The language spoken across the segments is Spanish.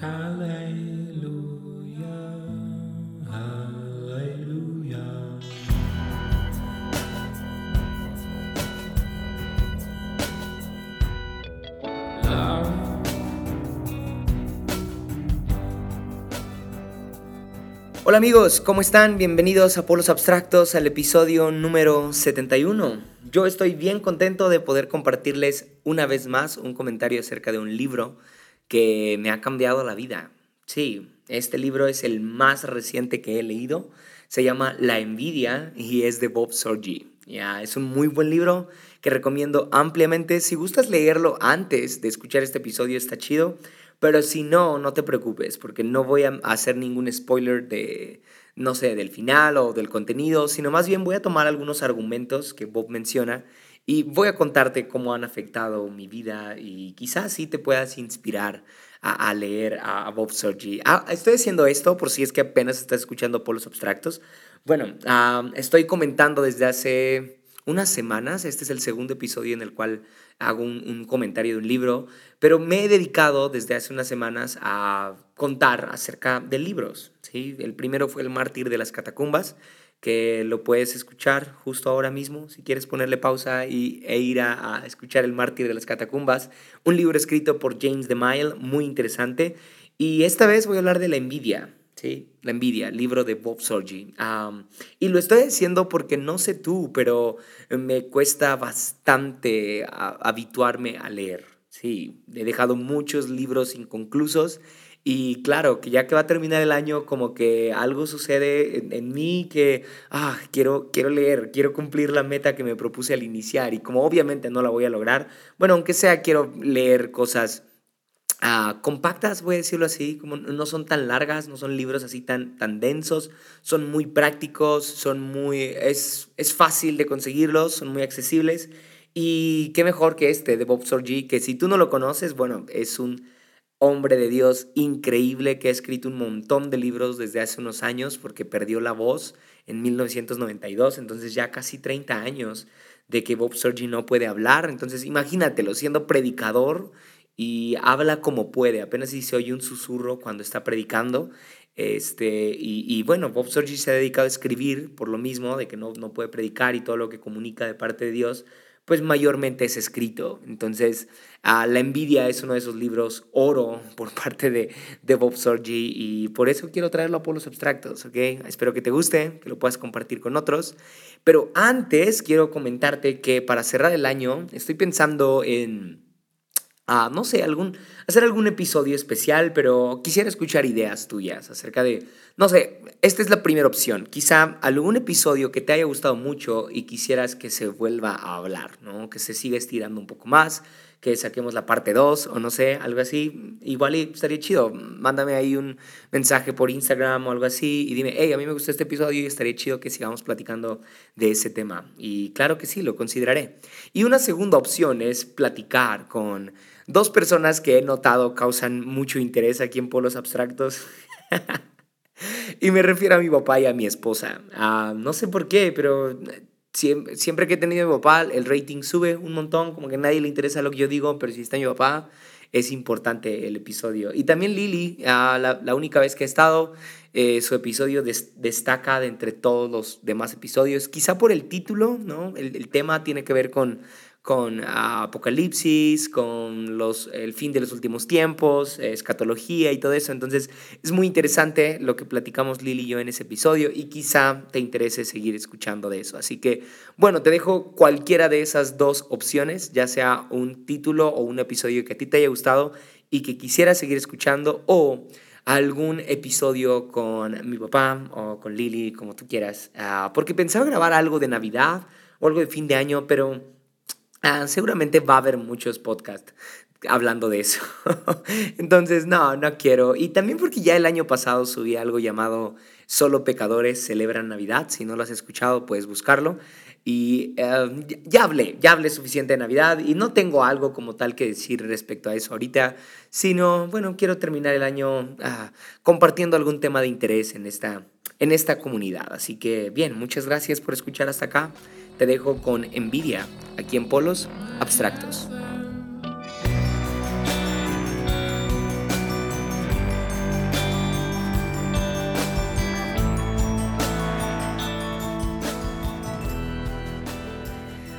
Hola amigos, ¿cómo están? Bienvenidos a Polos Abstractos al episodio número 71. Yo estoy bien contento de poder compartirles una vez más un comentario acerca de un libro que me ha cambiado la vida. Sí, este libro es el más reciente que he leído. Se llama La envidia y es de Bob Sorgi. Ya, es un muy buen libro que recomiendo ampliamente. Si gustas leerlo antes de escuchar este episodio, está chido. Pero si no, no te preocupes, porque no voy a hacer ningún spoiler de, no sé, del final o del contenido, sino más bien voy a tomar algunos argumentos que Bob menciona y voy a contarte cómo han afectado mi vida y quizás sí te puedas inspirar a, leer a, Bob Sorgi. Ah, estoy haciendo esto por si es que apenas estás escuchando polos abstractos. Bueno, ah, estoy comentando desde hace unas semanas. Este es el segundo episodio en el cual hago un, comentario de un libro, pero me he dedicado desde hace unas semanas a contar acerca de libros. ¿sí? El primero fue El mártir de las catacumbas, que lo puedes escuchar justo ahora mismo, si quieres ponerle pausa y, e ir a, escuchar El mártir de las catacumbas, un libro escrito por James DeMille, muy interesante. Y esta vez voy a hablar de la envidia. ¿sí? La envidia, libro de Bob Sorgi. y lo estoy diciendo porque no sé tú, pero me cuesta bastante habituarme a leer. Sí, he dejado muchos libros inconclusos y claro, que ya que va a terminar el año, como que algo sucede en, mí que, ah, quiero, quiero leer, quiero cumplir la meta que me propuse al iniciar y como obviamente no la voy a lograr, bueno, aunque sea, quiero leer cosas Ah, compactas, voy a decirlo así, como no son tan largas, no son libros así tan, tan densos, son muy prácticos, son muy, es, es fácil de conseguirlos, son muy accesibles. Y qué mejor que este de Bob Sorgi, que si tú no lo conoces, bueno, es un hombre de Dios increíble que ha escrito un montón de libros desde hace unos años porque perdió la voz en 1992, entonces ya casi 30 años de que Bob Sorgi no puede hablar, entonces imagínatelo siendo predicador y habla como puede, apenas si se oye un susurro cuando está predicando. Este, y, bueno, Bob Sorgi se ha dedicado a escribir por lo mismo, de que no, no puede predicar y todo lo que comunica de parte de Dios, pues mayormente es escrito. Entonces, La envidia es uno de esos libros oro por parte de, de Bob Sorgi y por eso quiero traerlo a Polos Abstractos, ¿ok? Espero que te guste, que lo puedas compartir con otros. Pero antes quiero comentarte que para cerrar el año estoy pensando en no sé, algún, hacer algún episodio especial, pero quisiera escuchar ideas tuyas acerca de, no sé, esta es la primera opción, quizá algún episodio que te haya gustado mucho y quisieras que se vuelva a hablar, ¿no? Que se siga estirando un poco más, que saquemos la parte 2 o no sé, algo así, igual estaría chido, mándame ahí un mensaje por Instagram o algo así y dime, hey, a mí me gustó este episodio y estaría chido que sigamos platicando de ese tema. Y claro que sí, lo consideraré. Y una segunda opción es platicar con Dos personas que he notado causan mucho interés aquí en Polos Abstractos. y me refiero a mi papá y a mi esposa. Ah, no sé por qué, pero siempre, siempre, que he tenido a mi papá, el rating sube un montón, como que a nadie le interesa lo que yo digo, pero si está mi papá, es importante el episodio. Y también Lili, ah, la, la, única vez que he estado, eh, su episodio destaca de entre todos los demás episodios, quizá por el título, ¿no? El, el tema tiene que ver con con Apocalipsis, con los, el fin de los últimos tiempos, escatología y todo eso. Entonces es muy interesante lo que platicamos Lili y yo en ese episodio y quizá te interese seguir escuchando de eso. Así que bueno, te dejo cualquiera de esas dos opciones, ya sea un título o un episodio que a ti te haya gustado y que quisieras seguir escuchando o algún episodio con mi papá o con Lili, como tú quieras, ah, porque pensaba grabar algo de Navidad o algo de fin de año, pero Ah, seguramente va a haber muchos podcasts hablando de eso. Entonces, no, no quiero. Y también porque ya el año pasado subí algo llamado Solo Pecadores Celebran Navidad. Si no lo has escuchado, puedes buscarlo. Y em, ya hablé, ya hablé suficiente de Navidad y no tengo algo como tal que decir respecto a eso ahorita, sino, bueno, quiero terminar el año ah, compartiendo algún tema de interés en esta, en esta comunidad. Así que, bien, muchas gracias por escuchar hasta acá te dejo con Envidia, aquí en Polos Abstractos.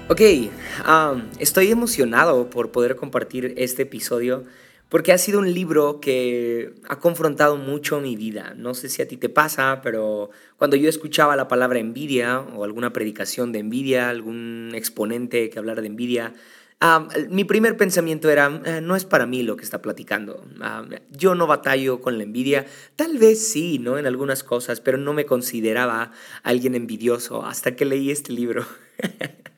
Ok, estoy emocionado por poder compartir este episodio porque ha sido un libro que ha confrontado mucho mi vida. No sé si a ti te pasa, pero cuando yo escuchaba la palabra envidia o alguna predicación de envidia, algún exponente que hablara de envidia, mi primer pensamiento era, eh, no es para mí lo que está platicando. yo no batallo con la envidia. Tal vez sí, ¿no? En algunas cosas, pero no me consideraba alguien envidioso hasta que leí este libro.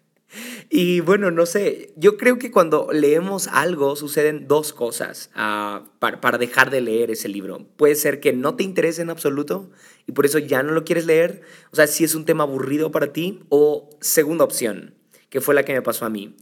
Y bueno, no sé, yo creo que cuando leemos algo suceden dos cosas uh, para, para, dejar de leer ese libro. Puede ser que no te interese en absoluto y por eso ya no lo quieres leer, o sea, si es un tema aburrido para ti, o segunda opción, que fue la que me pasó a mí.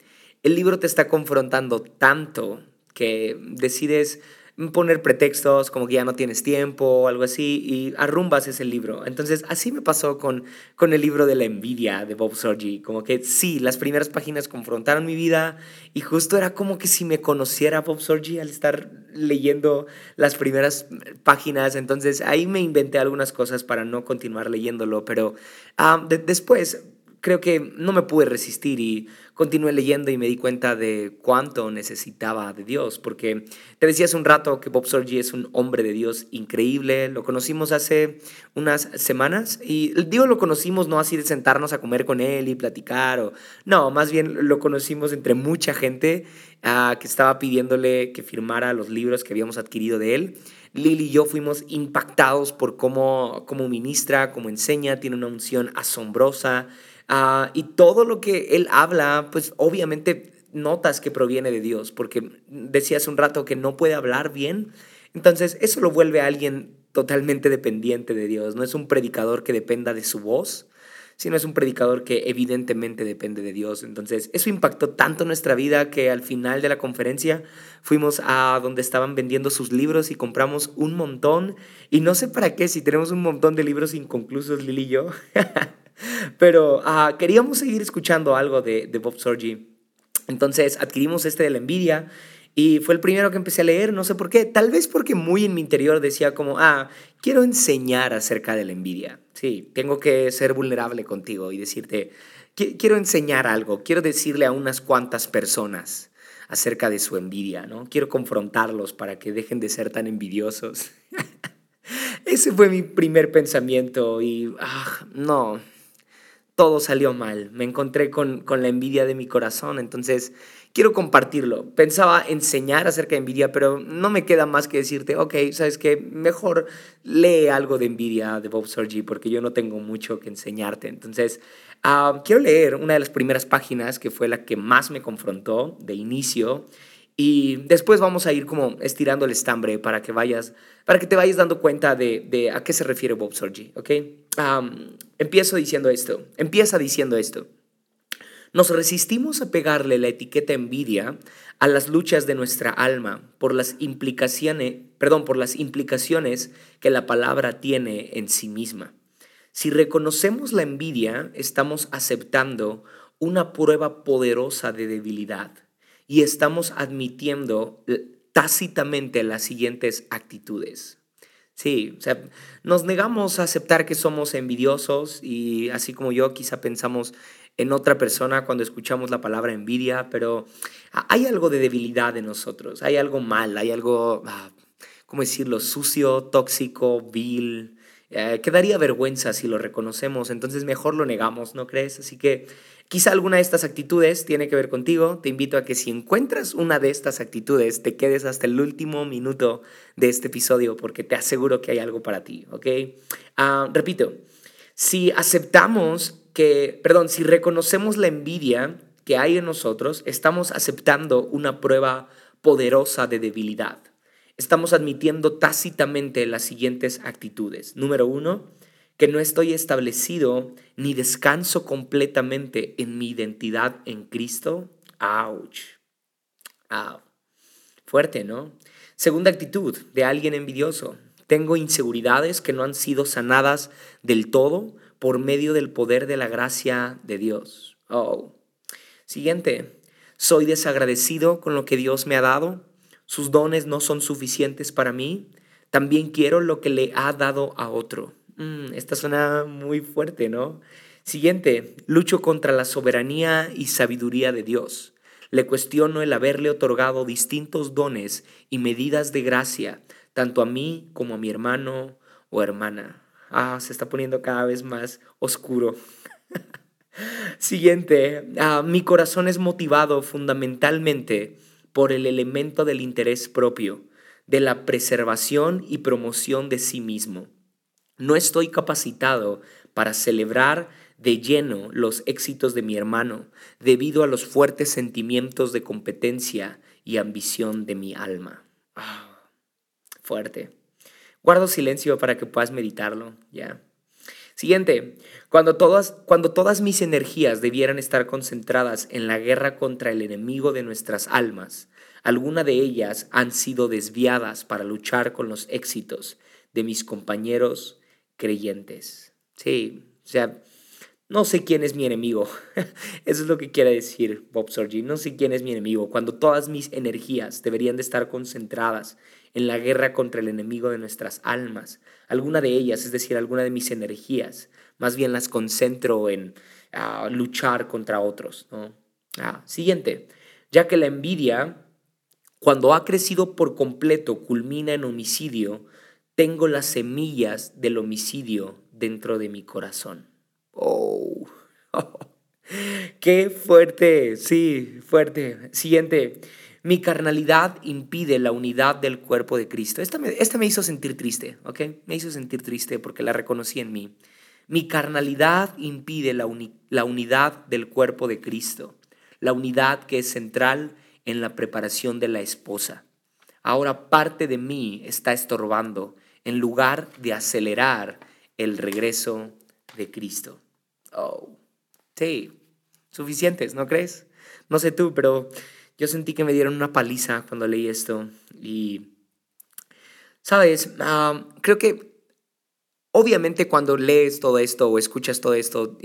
El libro te está confrontando tanto que decides poner pretextos como que ya no tienes tiempo o algo así y arrumbas ese libro. Entonces, así me pasó con, con el libro de la envidia de Bob Sorgi. Como que sí, las primeras páginas confrontaron mi vida y justo era como que si me conociera Bob Sorgi al estar leyendo las primeras páginas. Entonces, ahí me inventé algunas cosas para no continuar leyéndolo, pero ah, después creo que no me pude resistir y continué leyendo y me di cuenta de cuánto necesitaba de Dios, porque te decía hace un rato que Bob Sorgi es un hombre de Dios increíble, lo conocimos hace unas semanas y digo lo conocimos no así de sentarnos a comer con él y platicar, o, no, más bien lo conocimos entre mucha gente uh, que estaba pidiéndole que firmara los libros que habíamos adquirido de él. Lili y yo fuimos impactados por cómo, cómo ministra, cómo enseña, tiene una unción asombrosa. Ah, y todo lo que él habla, pues obviamente notas que proviene de Dios, porque decía hace un rato que no puede hablar bien. Entonces, eso lo vuelve a alguien totalmente dependiente de Dios. No es un predicador que dependa de su voz, sino es un predicador que evidentemente depende de Dios. Entonces, eso impactó tanto nuestra vida que al final de la conferencia fuimos a donde estaban vendiendo sus libros y compramos un montón. Y no sé para qué, si tenemos un montón de libros inconclusos, Lili y yo. Pero queríamos seguir escuchando algo de, de Bob Sorgi. Entonces adquirimos este de la envidia y fue el primero que empecé a leer, no sé por qué, tal vez porque muy en mi interior decía como, ah, quiero enseñar acerca de la envidia. Sí, tengo que ser vulnerable contigo y decirte, quiero enseñar algo, quiero decirle a unas cuantas personas acerca de su envidia, ¿no? Quiero confrontarlos para que dejen de ser tan envidiosos. Ese fue mi primer pensamiento y, ah, no, todo salió mal. Me encontré con, con la envidia de mi corazón, entonces quiero compartirlo. Pensaba enseñar acerca de envidia, pero no me queda más que decirte, ok, sabes que mejor lee algo de envidia de Bob Sorgi porque yo no tengo mucho que enseñarte. Entonces, ah, quiero leer una de las primeras páginas que fue la que más me confrontó de inicio. Y después vamos a ir como estirando el estambre para que vayas, para que te vayas dando cuenta de, de a qué se refiere Bob Sorgi, ¿ok? empiezo diciendo esto, empieza diciendo esto. Nos resistimos a pegarle la etiqueta envidia a las luchas de nuestra alma por las implicaciones, perdón, por las implicaciones que la palabra tiene en sí misma. Si reconocemos la envidia, estamos aceptando una prueba poderosa de debilidad y estamos admitiendo tácitamente las siguientes actitudes. Sí, o sea, nos negamos a aceptar que somos envidiosos y así como yo quizá pensamos en otra persona cuando escuchamos la palabra envidia, pero hay algo de debilidad en nosotros, hay algo mal, hay algo, ah, ¿cómo decirlo?, sucio, tóxico, vil, eh, que daría vergüenza si lo reconocemos, entonces mejor lo negamos, ¿no crees? Así que quizá alguna de estas actitudes tiene que ver contigo. Te invito a que si encuentras una de estas actitudes, te quedes hasta el último minuto de este episodio porque te aseguro que hay algo para ti, ¿ok? Ah, repito, si aceptamos que, perdón, si reconocemos la envidia que hay en nosotros, estamos aceptando una prueba poderosa de debilidad estamos admitiendo tácitamente las siguientes actitudes. Número uno, que no estoy establecido ni descanso completamente en mi identidad en Cristo. ¡Auch! Fuerte, ¿no? Segunda actitud de alguien envidioso. Tengo inseguridades que no han sido sanadas del todo por medio del poder de la gracia de Dios. Oh. Siguiente. Soy desagradecido con lo que Dios me ha dado sus dones no son suficientes para mí, también quiero lo que le ha dado a otro. Mm, esta suena muy fuerte, ¿no? Siguiente, lucho contra la soberanía y sabiduría de Dios. Le cuestiono el haberle otorgado distintos dones y medidas de gracia, tanto a mí como a mi hermano o hermana. Ah, se está poniendo cada vez más oscuro. Siguiente, ah, mi corazón es motivado fundamentalmente por el elemento del interés propio, de la preservación y promoción de sí mismo. No estoy capacitado para celebrar de lleno los éxitos de mi hermano debido a los fuertes sentimientos de competencia y ambición de mi alma. Ah, fuerte. Guardo silencio para que puedas meditarlo, ya. Siguiente, cuando todas, cuando todas mis energías debieran estar concentradas en la guerra contra el enemigo de nuestras almas, alguna de ellas han sido desviadas para luchar con los éxitos de mis compañeros creyentes. Sí, o sea, no sé quién es mi enemigo. Eso es lo que quiere decir Bob Sorgi. No sé quién es mi enemigo. Cuando todas mis energías deberían de estar concentradas en la guerra contra el enemigo de nuestras almas. Alguna de ellas, es decir, alguna de mis energías, más bien las concentro en ah, luchar contra otros. Ah, siguiente. Ya que la envidia, cuando ha crecido por completo, culmina en homicidio, tengo las semillas del homicidio dentro de mi corazón. Oh. Qué fuerte, sí, fuerte. Siguiente, mi carnalidad impide la unidad del cuerpo de Cristo. Esta me, esta me hizo sentir triste, ¿ok? Me hizo sentir triste porque la reconocí en mí. Mi carnalidad impide la, la unidad del cuerpo de Cristo, la unidad que es central en la preparación de la esposa. Ahora parte de mí está estorbando en lugar de acelerar el regreso de Cristo. Oh, sí, suficientes, ¿no crees? No sé tú, pero yo sentí que me dieron una paliza cuando leí esto. Y, sabes, ah, creo que obviamente cuando lees todo esto o escuchas todo esto,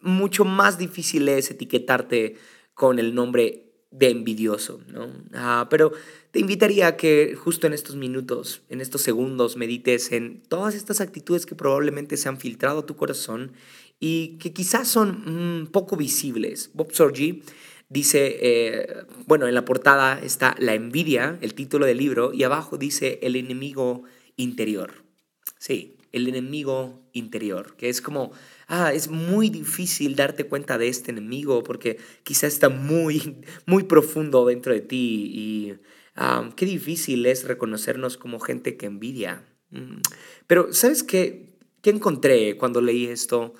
mucho más difícil es etiquetarte con el nombre de envidioso, ¿no? Ah, pero te invitaría a que justo en estos minutos, en estos segundos, medites en todas estas actitudes que probablemente se han filtrado a tu corazón y que quizás son mm, poco visibles. Bob Sorgi dice, eh, bueno, en la portada está la envidia, el título del libro, y abajo dice el enemigo interior. Sí, el enemigo interior, que es como, ah, es muy difícil darte cuenta de este enemigo porque quizás está muy, muy profundo dentro de ti y ah, qué difícil es reconocernos como gente que envidia. Mm. Pero, ¿sabes qué? ¿Qué encontré cuando leí esto?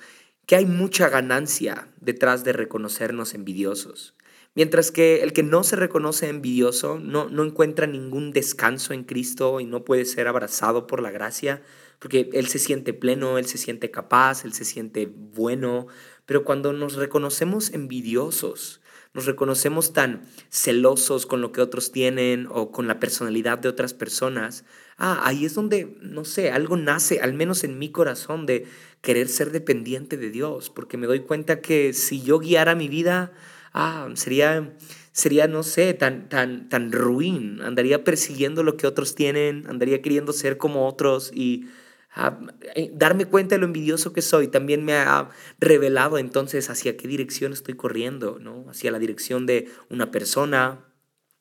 que hay mucha ganancia detrás de reconocernos envidiosos. Mientras que el que no se reconoce envidioso no, no encuentra ningún descanso en Cristo y no puede ser abrazado por la gracia, porque Él se siente pleno, Él se siente capaz, Él se siente bueno. Pero cuando nos reconocemos envidiosos, nos reconocemos tan celosos con lo que otros tienen o con la personalidad de otras personas, ah, ahí es donde, no sé, algo nace, al menos en mi corazón, de querer ser dependiente de Dios, porque me doy cuenta que si yo guiara mi vida, ah, sería, sería no sé, tan, tan, tan ruin, andaría persiguiendo lo que otros tienen, andaría queriendo ser como otros y eh, darme cuenta de lo envidioso que soy también me ha revelado entonces hacia qué dirección estoy corriendo, ¿no? Hacia la dirección de una persona,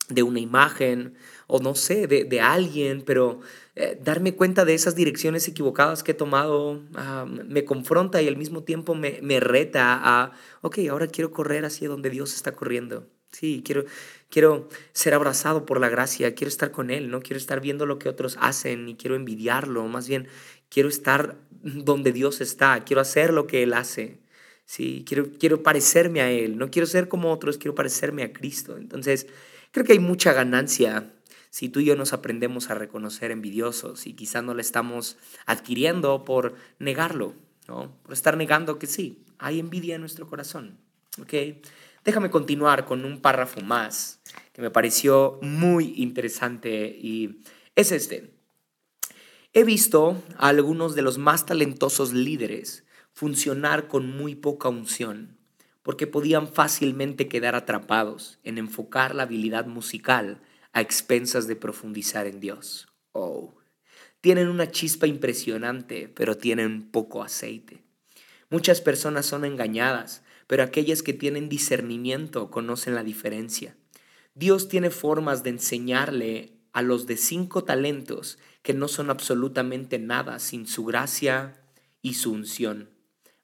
de una imagen o no sé, de, de alguien, pero eh, darme cuenta de esas direcciones equivocadas que he tomado ah, me confronta y al mismo tiempo me, me, reta a, ok, ahora quiero correr hacia donde Dios está corriendo. Sí, quiero, quiero ser abrazado por la gracia, quiero estar con Él, no quiero estar viendo lo que otros hacen y quiero envidiarlo, más bien quiero estar donde Dios está, quiero hacer lo que Él hace. Sí, quiero, quiero parecerme a Él, no quiero ser como otros, quiero parecerme a Cristo. Entonces, creo que hay mucha ganancia si tú y yo nos aprendemos a reconocer envidiosos y quizá no lo estamos adquiriendo por negarlo, ¿no? por estar negando que sí, hay envidia en nuestro corazón. ¿okay? Déjame continuar con un párrafo más que me pareció muy interesante y es este. He visto a algunos de los más talentosos líderes funcionar con muy poca unción, porque podían fácilmente quedar atrapados en enfocar la habilidad musical a expensas de profundizar en Dios. Oh, tienen una chispa impresionante, pero tienen poco aceite. Muchas personas son engañadas, pero aquellas que tienen discernimiento conocen la diferencia. Dios tiene formas de enseñarle a los de cinco talentos que no son absolutamente nada sin su gracia y su unción.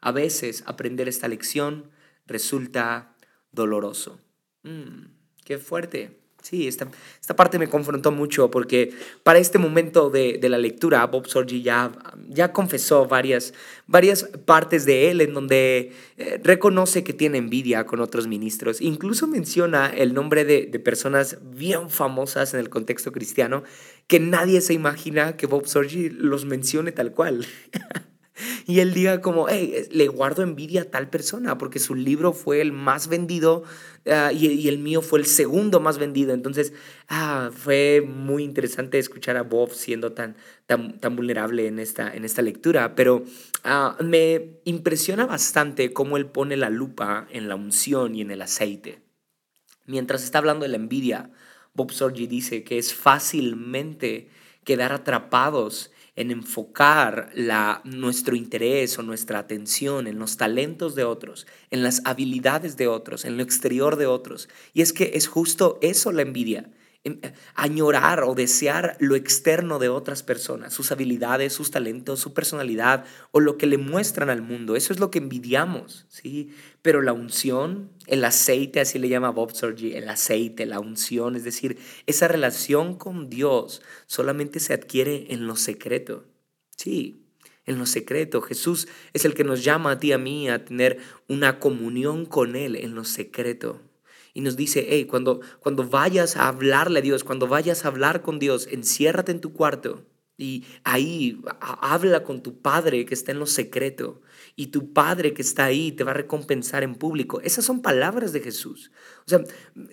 A veces aprender esta lección resulta doloroso. Mm, qué fuerte. Sí, esta, esta parte me confrontó mucho porque para este momento de, de la lectura, Bob Sorgi ya, ya confesó varias, varias partes de él en donde eh, reconoce que tiene envidia con otros ministros. Incluso menciona el nombre de, de, personas bien famosas en el contexto cristiano que nadie se imagina que Bob Sorgi los mencione tal cual. y él diga como, hey, le guardo envidia a tal persona porque su libro fue el más vendido uh, y, el mío fue el segundo más vendido. Entonces, ah, fue muy interesante escuchar a Bob siendo tan, tan, tan vulnerable en esta, en esta lectura, pero uh, me impresiona bastante cómo él pone la lupa en la unción y en el aceite. Mientras está hablando de la envidia, Bob Sorgi dice que es fácilmente quedar atrapados en enfocar la, nuestro interés o nuestra atención en los talentos de otros, en las habilidades de otros, en lo exterior de otros. Y es que es justo eso la envidia, añorar o desear lo externo de otras personas, sus habilidades, sus talentos, su personalidad o lo que le muestran al mundo. Eso es lo que envidiamos, ¿sí? Pero la unción, el aceite, así le llama Bob Sorgi, el aceite, la unción, es decir, esa relación con Dios solamente se adquiere en lo secreto. Sí, en lo secreto. Jesús es el que nos llama a ti a mí a tener una comunión con Él en lo secreto y nos dice, hey, cuando, cuando vayas a hablarle a Dios, cuando vayas a hablar con Dios, enciérrate en tu cuarto y ahí habla con tu Padre que está en lo secreto y tu Padre que está ahí te va a recompensar en público. Esas son palabras de Jesús. O sea,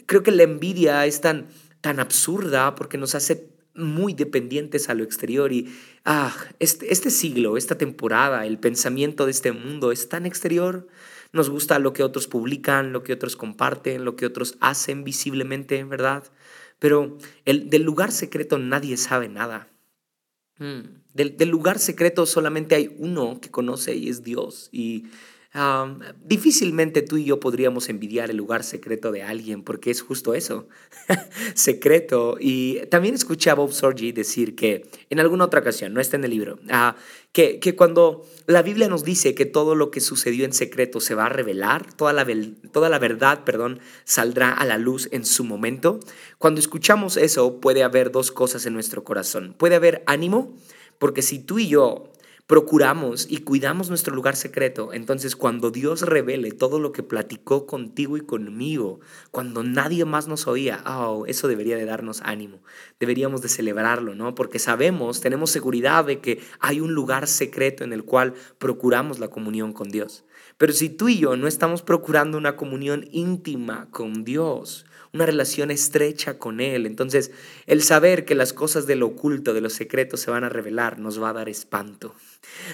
creo que la envidia es tan, tan absurda porque nos hace muy dependientes a lo exterior y ah, este, este siglo, esta temporada, el pensamiento de este mundo es tan exterior nos gusta lo que otros publican, lo que otros comparten, lo que otros hacen visiblemente, ¿verdad? Pero el, del lugar secreto nadie sabe nada. Mm, del, del, lugar secreto solamente hay uno que conoce y es Dios. Y difícilmente tú y yo podríamos envidiar el lugar secreto de alguien porque es justo eso, secreto. Y también escuché a Bob Sorgi decir que en alguna otra ocasión, no está en el libro, uh, que, que, cuando la Biblia nos dice que todo lo que sucedió en secreto se va a revelar, toda la, toda la verdad, perdón, saldrá a la luz en su momento, cuando escuchamos eso puede haber dos cosas en nuestro corazón. Puede haber ánimo, porque si tú y yo procuramos y cuidamos nuestro lugar secreto, entonces cuando Dios revele todo lo que platicó contigo y conmigo, cuando nadie más nos oía, oh, eso debería de darnos ánimo, deberíamos de celebrarlo, ¿no? Porque sabemos, tenemos seguridad de que hay un lugar secreto en el cual procuramos la comunión con Dios. Pero si tú y yo no estamos procurando una comunión íntima con Dios, una relación estrecha con Él. Entonces, el saber que las cosas de lo oculto, de lo secreto se van a revelar, nos va a dar espanto,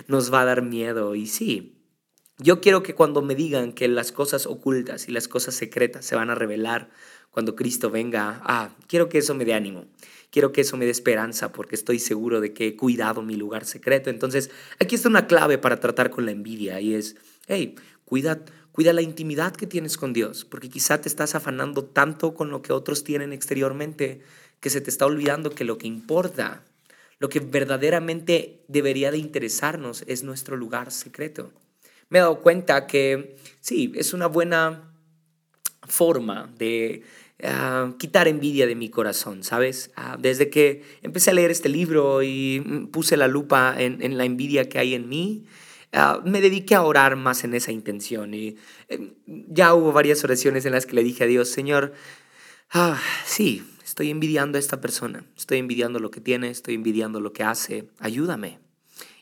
nos va a dar miedo. Y sí, yo quiero que cuando me digan que las cosas ocultas y las cosas secretas se van a revelar cuando Cristo venga, ah, quiero que eso me dé ánimo. Quiero que eso me dé esperanza porque estoy seguro de que he cuidado mi lugar secreto. Entonces, aquí está una clave para tratar con la envidia y es, hey, cuida Cuida la intimidad que tienes con Dios, porque quizá te estás afanando tanto con lo que otros tienen exteriormente que se te está olvidando que lo que importa, lo que verdaderamente debería de interesarnos es nuestro lugar secreto. Me he dado cuenta que sí, es una buena forma de uh, quitar envidia de mi corazón, ¿sabes? Uh, desde que empecé a leer este libro y mm, puse la lupa en la envidia que hay en mí, Ah, me dediqué a orar más en esa intención y em, ya hubo varias oraciones en las que le dije a Dios, Señor, ah, sí, estoy envidiando a esta persona, estoy envidiando lo que tiene, estoy envidiando lo que hace, ayúdame.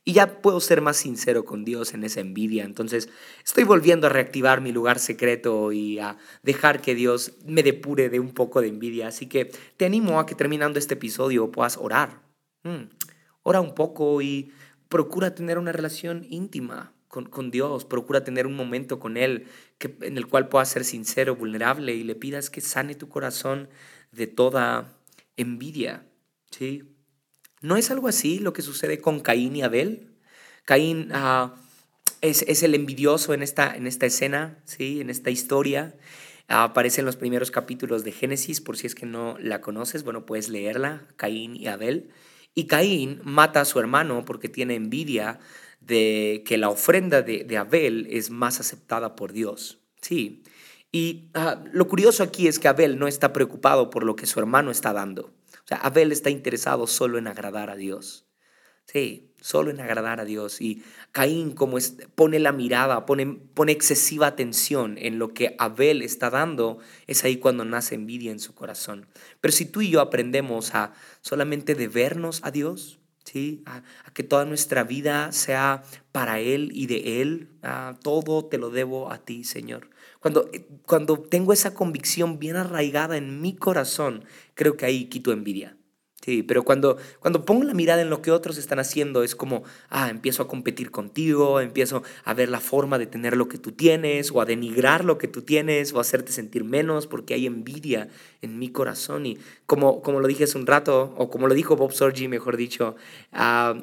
Y ya puedo ser más sincero con Dios en esa envidia. Entonces estoy volviendo a reactivar mi lugar secreto y a dejar que Dios me depure de un poco de envidia. Así que te animo a que terminando este episodio puedas orar. Mm, ora un poco y procura tener una relación íntima con, Dios, procura tener un momento con Él que, en el cual puedas ser sincero, vulnerable y le pidas que sane tu corazón de toda envidia. ¿sí? ¿No es algo así lo que sucede con Caín y Abel? Caín, uh, es, es, el envidioso en esta, en esta escena, ¿sí? en esta historia. Aparece en los primeros capítulos de Génesis, por si es que no la conoces, bueno, puedes leerla, Caín y Abel. Y Caín mata a su hermano porque tiene envidia de que la ofrenda de, Abel es más aceptada por Dios. Sí. Y ah, lo curioso aquí es que Abel no está preocupado por lo que su hermano está dando. O sea, Abel está interesado solo en agradar a Dios. Sí, solo en agradar a Dios. Y Caín como pone la mirada, pone, pone excesiva atención en lo que Abel está dando, es ahí cuando nace envidia en su corazón. Pero si tú y yo aprendemos a solamente debernos a Dios, ¿sí? A, que toda nuestra vida sea para Él y de Él, todo te lo debo a ti, Señor. Cuando, cuando tengo esa convicción bien arraigada en mi corazón, creo que ahí quito envidia. Sí, pero cuando, cuando pongo la mirada en lo que otros están haciendo, es como, ah, empiezo a competir contigo, empiezo a ver la forma de tener lo que tú tienes, o a denigrar lo que tú tienes, o a hacerte sentir menos, porque hay envidia en mi corazón. Y como, como lo dije hace un rato, o como lo dijo Bob Sorgi, mejor dicho,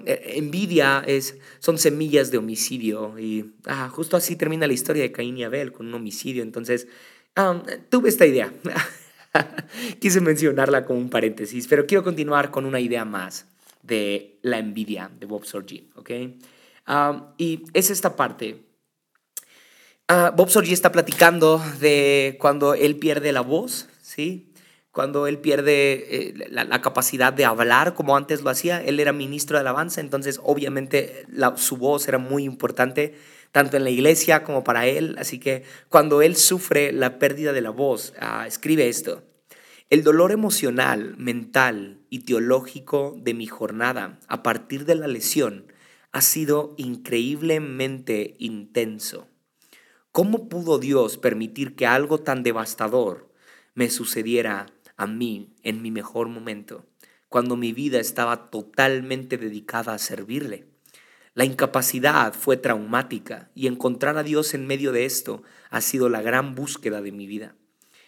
e, envidia es, son semillas de homicidio. Y ah, justo así termina la historia de Caín y Abel, con un homicidio. Entonces, ah, tuve esta idea. Quise mencionarla como un paréntesis, pero quiero continuar con una idea más de la envidia de Bob Sorgi, ¿ok? y es esta parte. Ah, Bob Sorgi está platicando de cuando él pierde la voz, ¿sí? Cuando él pierde eh, la, capacidad de hablar como antes lo hacía. Él era ministro de alabanza, entonces obviamente su voz era muy importante tanto en la iglesia como para él. Así que cuando él sufre la pérdida de la voz, ah, escribe esto. El dolor emocional, mental y teológico de mi jornada a partir de la lesión ha sido increíblemente intenso. ¿Cómo pudo Dios permitir que algo tan devastador me sucediera a mí en mi mejor momento, cuando mi vida estaba totalmente dedicada a servirle? La incapacidad fue traumática y encontrar a Dios en medio de esto ha sido la gran búsqueda de mi vida.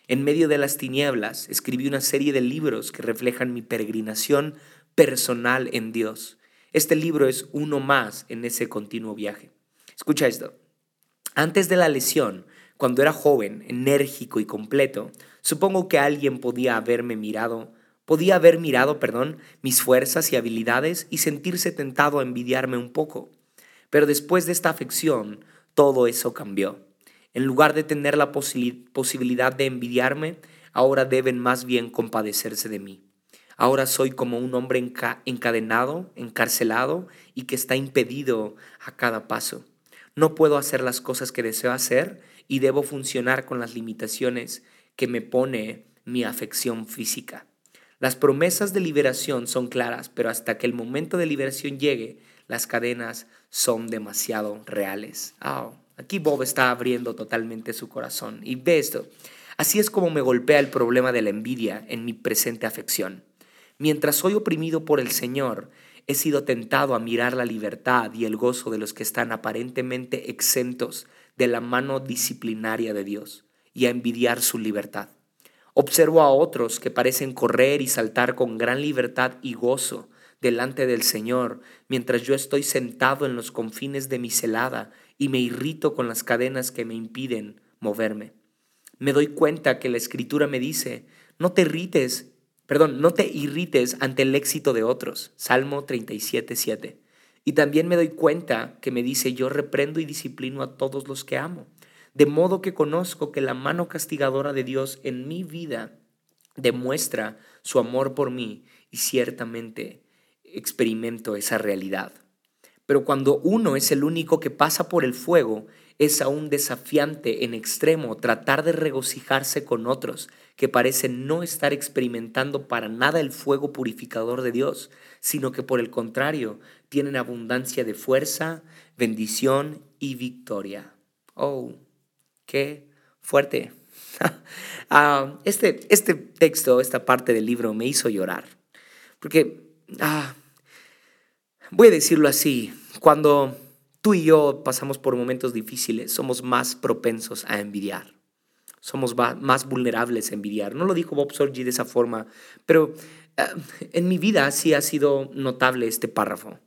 En medio de las tinieblas escribí una serie de libros que reflejan mi peregrinación personal en Dios. Este libro es uno más en ese continuo viaje. Escucha esto. Antes de la lesión, cuando era joven, enérgico y completo, supongo que alguien podía haberme mirado Podía haber mirado, perdón, mis fuerzas y habilidades y sentirse tentado a envidiarme un poco. Pero después de esta afección, todo eso cambió. En lugar de tener la posibilidad de envidiarme, ahora deben más bien compadecerse de mí. Ahora soy como un hombre encadenado, encarcelado y que está impedido a cada paso. No puedo hacer las cosas que deseo hacer y debo funcionar con las limitaciones que me pone mi afección física. Las promesas de liberación son claras, pero hasta que el momento de liberación llegue, las cadenas son demasiado reales. Oh, aquí Bob está abriendo totalmente su corazón. Y ve esto. Así es como me golpea el problema de la envidia en mi presente afección. Mientras soy oprimido por el Señor, he sido tentado a mirar la libertad y el gozo de los que están aparentemente exentos de la mano disciplinaria de Dios y a envidiar su libertad. Observo a otros que parecen correr y saltar con gran libertad y gozo delante del Señor, mientras yo estoy sentado en los confines de mi celada y me irrito con las cadenas que me impiden moverme. Me doy cuenta que la escritura me dice, no te irrites, perdón, no te irrites ante el éxito de otros. Salmo 37, 7. Y también me doy cuenta que me dice, yo reprendo y disciplino a todos los que amo. De modo que conozco que la mano castigadora de Dios en mi vida demuestra su amor por mí y ciertamente experimento esa realidad. Pero cuando uno es el único que pasa por el fuego, es aún desafiante en extremo tratar de regocijarse con otros que parecen no estar experimentando para nada el fuego purificador de Dios, sino que por el contrario tienen abundancia de fuerza, bendición y victoria. Oh, Qué fuerte. Ah, este, este texto, esta parte del libro me hizo llorar. Porque, ah, voy a decirlo así, cuando tú y yo pasamos por momentos difíciles, somos más propensos a envidiar. Somos más vulnerables a envidiar. No lo dijo Bob Sorgi de esa forma, pero ah, en mi vida sí ha sido notable este párrafo.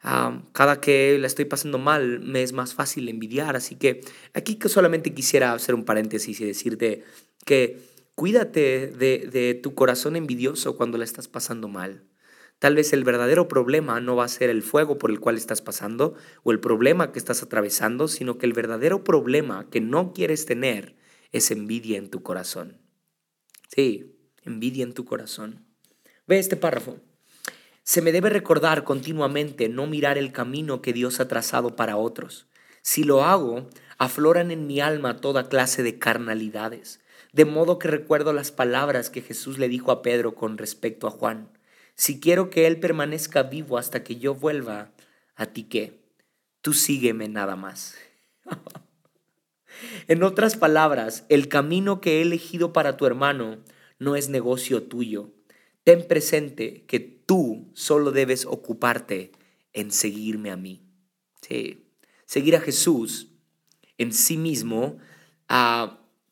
Cada que la estoy pasando mal me es más fácil envidiar. Así que aquí que solamente quisiera hacer un paréntesis y decirte que cuídate de, de tu corazón envidioso cuando la estás pasando mal. Tal vez el verdadero problema no va a ser el fuego por el cual estás pasando o el problema que estás atravesando, sino que el verdadero problema que no quieres tener es envidia en tu corazón. Sí, envidia en tu corazón. Ve este párrafo. Se me debe recordar continuamente no mirar el camino que Dios ha trazado para otros. Si lo hago, afloran en mi alma toda clase de carnalidades, de modo que recuerdo las palabras que Jesús le dijo a Pedro con respecto a Juan. Si quiero que Él permanezca vivo hasta que yo vuelva, ¿a ti qué? Tú sígueme nada más. en otras palabras, el camino que he elegido para tu hermano no es negocio tuyo, ten presente que tú solo debes ocuparte en seguirme a mí. Seguir a Jesús en sí mismo,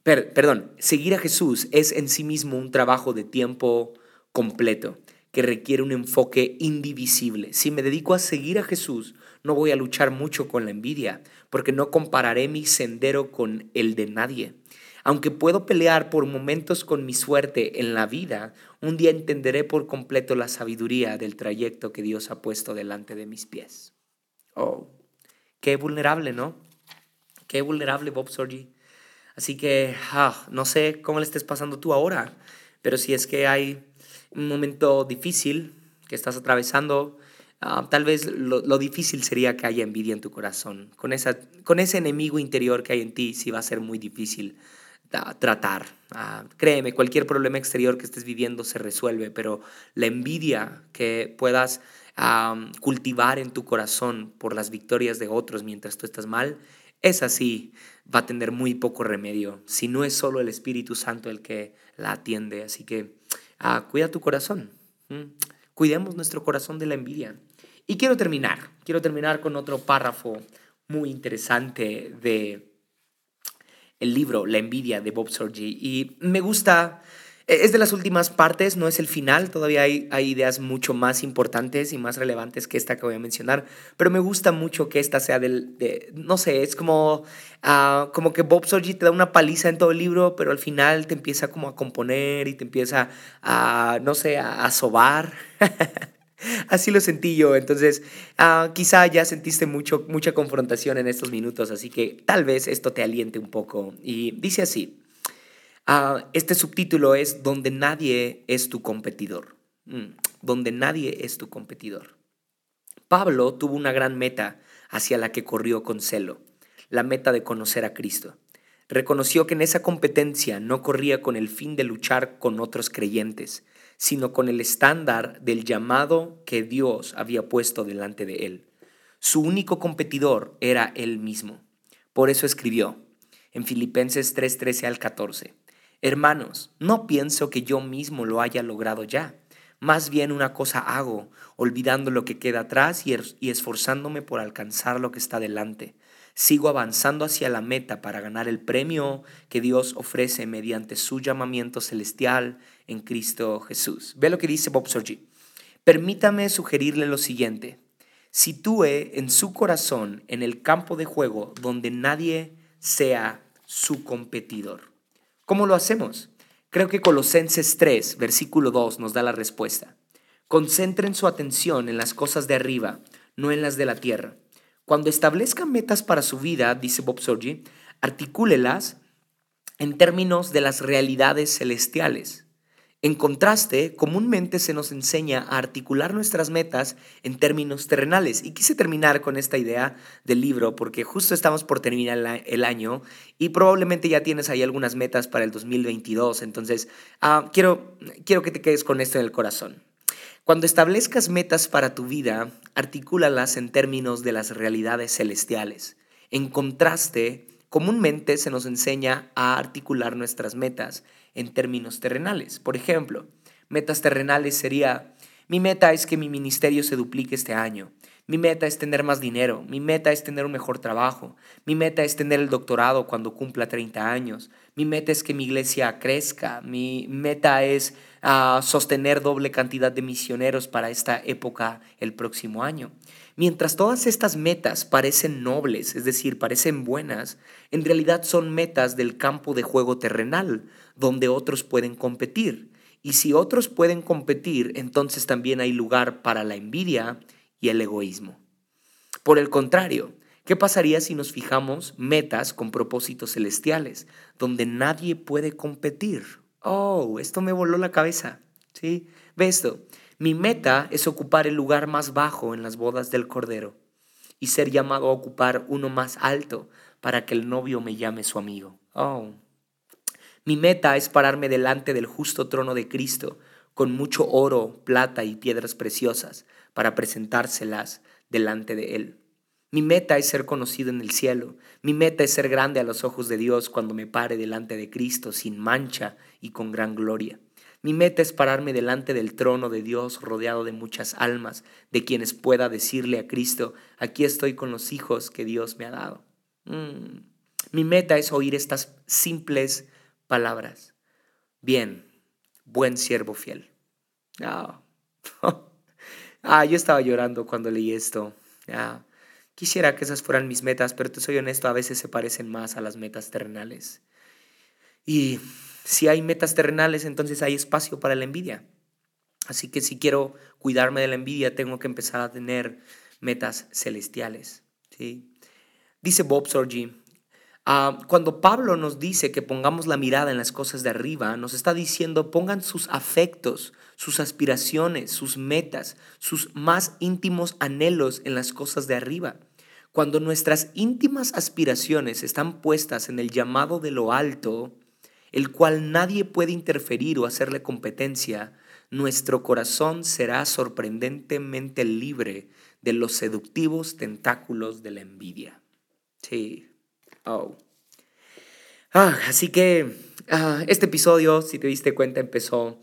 perdón, seguir a Jesús es en sí mismo un trabajo de tiempo completo que requiere un enfoque indivisible. Si me dedico a seguir a Jesús, no voy a luchar mucho con la envidia, porque no compararé mi sendero con el de nadie. Aunque puedo pelear por momentos con mi suerte en la vida, un día entenderé por completo la sabiduría del trayecto que Dios ha puesto delante de mis pies. Oh, qué vulnerable, ¿no? Qué vulnerable Bob Sorgi. Así que ah, no sé cómo le estés pasando tú ahora, pero si es que hay un momento difícil que estás atravesando, ah, tal vez lo, lo, difícil sería que haya envidia en tu corazón. Con, esa, con ese enemigo interior que hay en ti, sí va a ser muy difícil tratar. Ah, créeme, cualquier problema exterior que estés viviendo se resuelve, pero la envidia que puedas cultivar en tu corazón por las victorias de otros mientras tú estás mal, esa sí va a tener muy poco remedio, si no es solo el Espíritu Santo el que la atiende. Así que ah, cuida tu corazón, cuidemos nuestro corazón de la envidia. Y quiero terminar, quiero terminar con otro párrafo muy interesante de el libro La envidia de Bob Sorgi. Y me gusta, e, es de las últimas partes, no es el final, todavía hay, hay, ideas mucho más importantes y más relevantes que esta que voy a mencionar, pero me gusta mucho que esta sea del, de, no sé, es como, uh, como que Bob Sorgi te da una paliza en todo el libro, pero al final te empieza como a componer y te empieza a, no sé, a sobar. Así lo sentí yo, entonces uh, quizá ya sentiste mucho, mucha confrontación en estos minutos, así que tal vez esto te aliente un poco. Y dice así, uh, este subtítulo es Donde nadie es tu competidor, mm, donde nadie es tu competidor. Pablo tuvo una gran meta hacia la que corrió con celo, la meta de conocer a Cristo. Reconoció que en esa competencia no corría con el fin de luchar con otros creyentes, sino con el estándar del llamado que Dios había puesto delante de él. Su único competidor era él mismo. Por eso escribió en Filipenses 3:13 al 14, Hermanos, no pienso que yo mismo lo haya logrado ya. Más bien una cosa hago, olvidando lo que queda atrás y, y esforzándome por alcanzar lo que está delante sigo avanzando hacia la meta para ganar el premio que Dios ofrece mediante su llamamiento celestial en Cristo Jesús. Ve lo que dice Bob Sorgi. Permítame sugerirle lo siguiente. Sitúe en su corazón en el campo de juego donde nadie sea su competidor. ¿Cómo lo hacemos? Creo que Colosenses 3, versículo 2 nos da la respuesta. Concentren su atención en las cosas de arriba, no en las de la tierra cuando establezcan metas para su vida, dice Bob Sorgi, articúlelas en términos de las realidades celestiales. En contraste, comúnmente se nos enseña a articular nuestras metas en términos terrenales. Y quise terminar con esta idea del libro porque justo estamos por terminar el año y probablemente ya tienes ahí algunas metas para el 2022. Entonces, ah, quiero, quiero que te quedes con esto en el corazón. Cuando establezcas metas para tu vida, articúlalas en términos de las realidades celestiales. En contraste, comúnmente se nos enseña a articular nuestras metas en términos terrenales. Por ejemplo, metas terrenales sería, Mi meta es que mi ministerio se duplique este año. Mi meta es tener más dinero, mi meta es tener un mejor trabajo, mi meta es tener el doctorado cuando cumpla 30 años, mi meta es que mi iglesia crezca, mi meta es ah, sostener doble cantidad de misioneros para esta época el próximo año. Mientras todas estas metas parecen nobles, es decir, parecen buenas, en realidad son metas del campo de juego terrenal, donde otros pueden competir. Y si otros pueden competir, entonces también hay lugar para la envidia, y el egoísmo. Por el contrario, ¿qué pasaría si nos fijamos metas con propósitos celestiales, donde nadie puede competir? Oh, esto me voló la cabeza. ¿Sí? Ve esto. Mi meta es ocupar el lugar más bajo en las bodas del Cordero y ser llamado a ocupar uno más alto para que el novio me llame su amigo. Oh. Mi meta es pararme delante del justo trono de Cristo con mucho oro, plata y piedras preciosas para presentárselas delante de Él. Mi meta es ser conocido en el cielo. Mi meta es ser grande a los ojos de Dios cuando me pare delante de Cristo sin mancha y con gran gloria. Mi meta es pararme delante del trono de Dios rodeado de muchas almas, de quienes pueda decirle a Cristo, aquí estoy con los hijos que Dios me ha dado. Mm. Mi meta es oír estas simples palabras. Bien, buen siervo fiel. Ah. ah, yo estaba llorando cuando leí esto. Ah, quisiera que esas fueran mis metas, pero te soy honesto, a veces se parecen más a las metas terrenales. Y si hay metas terrenales, entonces hay espacio para la envidia. Así que si quiero cuidarme de la envidia, tengo que empezar a tener metas celestiales. ¿sí? Dice Bob Sorgi, Ah, cuando Pablo nos dice que pongamos la mirada en las cosas de arriba, nos está diciendo pongan sus afectos, sus aspiraciones, sus metas, sus más íntimos anhelos en las cosas de arriba. Cuando nuestras íntimas aspiraciones están puestas en el llamado de lo alto, el cual nadie puede interferir o hacerle competencia, nuestro corazón será sorprendentemente libre de los seductivos tentáculos de la envidia. Sí. Oh. Ah, así que ah, este episodio, si te diste cuenta, empezó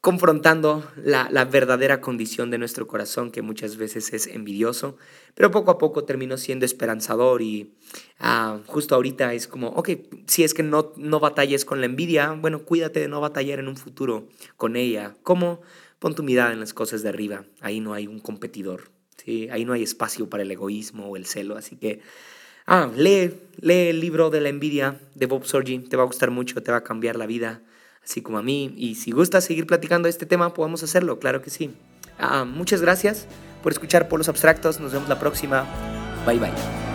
confrontando la, verdadera condición de nuestro corazón, que muchas veces es envidioso, pero poco a poco terminó siendo esperanzador y ah, justo ahorita es como, ok, si es que no, no batalles con la envidia, bueno, cuídate de no batallar en un futuro con ella. ¿Cómo? Pon tu mirada en las cosas de arriba, ahí no hay un competidor, ¿sí? ahí no hay espacio para el egoísmo o el celo, así que Ah, lee, lee el libro de la envidia de Bob Sorgi, te va a gustar mucho, te va a cambiar la vida, así como a mí. Y si gustas seguir platicando de este tema, podemos hacerlo, claro que sí. Ah, muchas gracias por escuchar por los abstractos, nos vemos la próxima. Bye bye.